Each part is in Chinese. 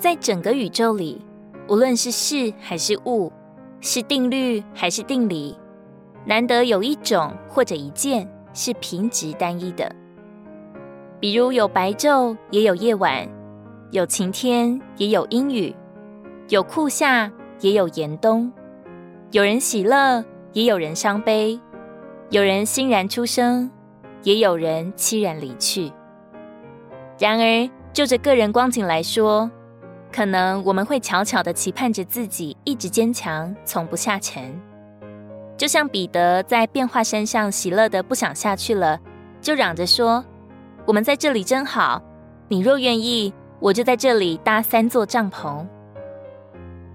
在整个宇宙里，无论是事还是物，是定律还是定理，难得有一种或者一件是平直单一的。比如有白昼，也有夜晚；有晴天，也有阴雨；有酷夏，也有严冬；有人喜乐，也有人伤悲；有人欣然出生，也有人凄然离去。然而，就着个人光景来说，可能我们会悄悄地期盼着自己一直坚强，从不下沉。就像彼得在变化山上喜乐得不想下去了，就嚷着说：“我们在这里真好，你若愿意，我就在这里搭三座帐篷。”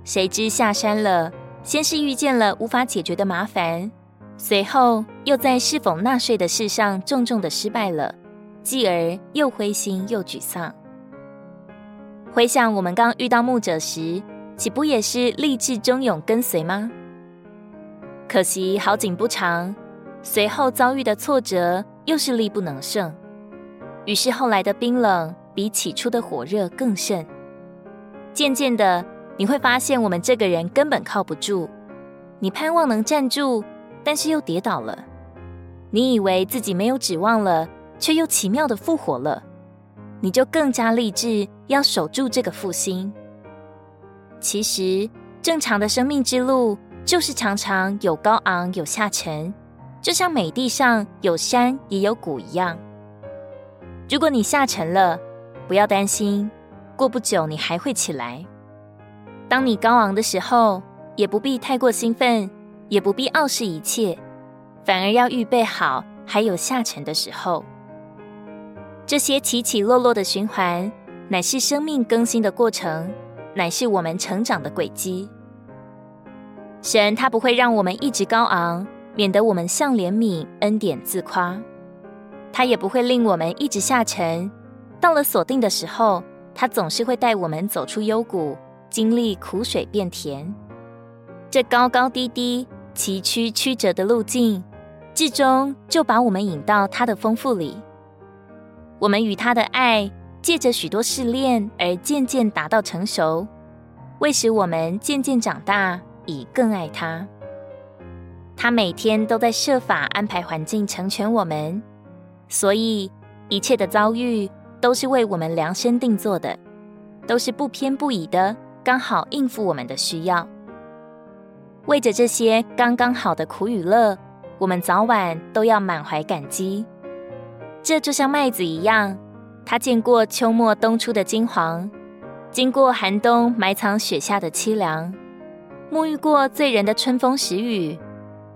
谁知下山了，先是遇见了无法解决的麻烦，随后又在是否纳税的事上重重的失败了。继而又灰心又沮丧。回想我们刚遇到牧者时，岂不也是立志忠勇跟随吗？可惜好景不长，随后遭遇的挫折又是力不能胜。于是后来的冰冷比起初的火热更甚。渐渐的，你会发现我们这个人根本靠不住。你盼望能站住，但是又跌倒了。你以为自己没有指望了。却又奇妙的复活了，你就更加立志要守住这个复兴。其实，正常的生命之路就是常常有高昂有下沉，就像美地上有山也有谷一样。如果你下沉了，不要担心，过不久你还会起来。当你高昂的时候，也不必太过兴奋，也不必傲视一切，反而要预备好还有下沉的时候。这些起起落落的循环，乃是生命更新的过程，乃是我们成长的轨迹。神他不会让我们一直高昂，免得我们向怜悯恩典自夸；他也不会令我们一直下沉。到了锁定的时候，他总是会带我们走出幽谷，经历苦水变甜。这高高低低、崎岖曲折的路径，至终就把我们引到他的丰富里。我们与他的爱，借着许多试炼而渐渐达到成熟，为使我们渐渐长大，以更爱他。他每天都在设法安排环境成全我们，所以一切的遭遇都是为我们量身定做的，都是不偏不倚的，刚好应付我们的需要。为着这些刚刚好的苦与乐，我们早晚都要满怀感激。这就像麦子一样，它见过秋末冬初的金黄，经过寒冬埋藏雪下的凄凉，沐浴过醉人的春风时雨，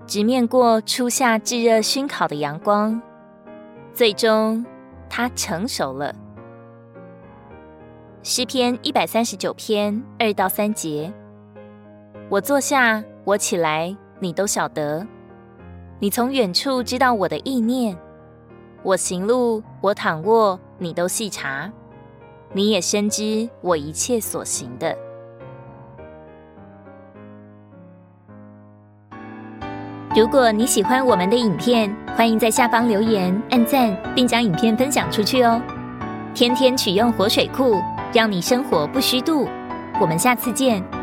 直面过初夏炙热熏烤的阳光，最终它成熟了。诗篇一百三十九篇二到三节：我坐下，我起来，你都晓得；你从远处知道我的意念。我行路，我躺卧，你都细察，你也深知我一切所行的。如果你喜欢我们的影片，欢迎在下方留言、按赞，并将影片分享出去哦。天天取用活水库，让你生活不虚度。我们下次见。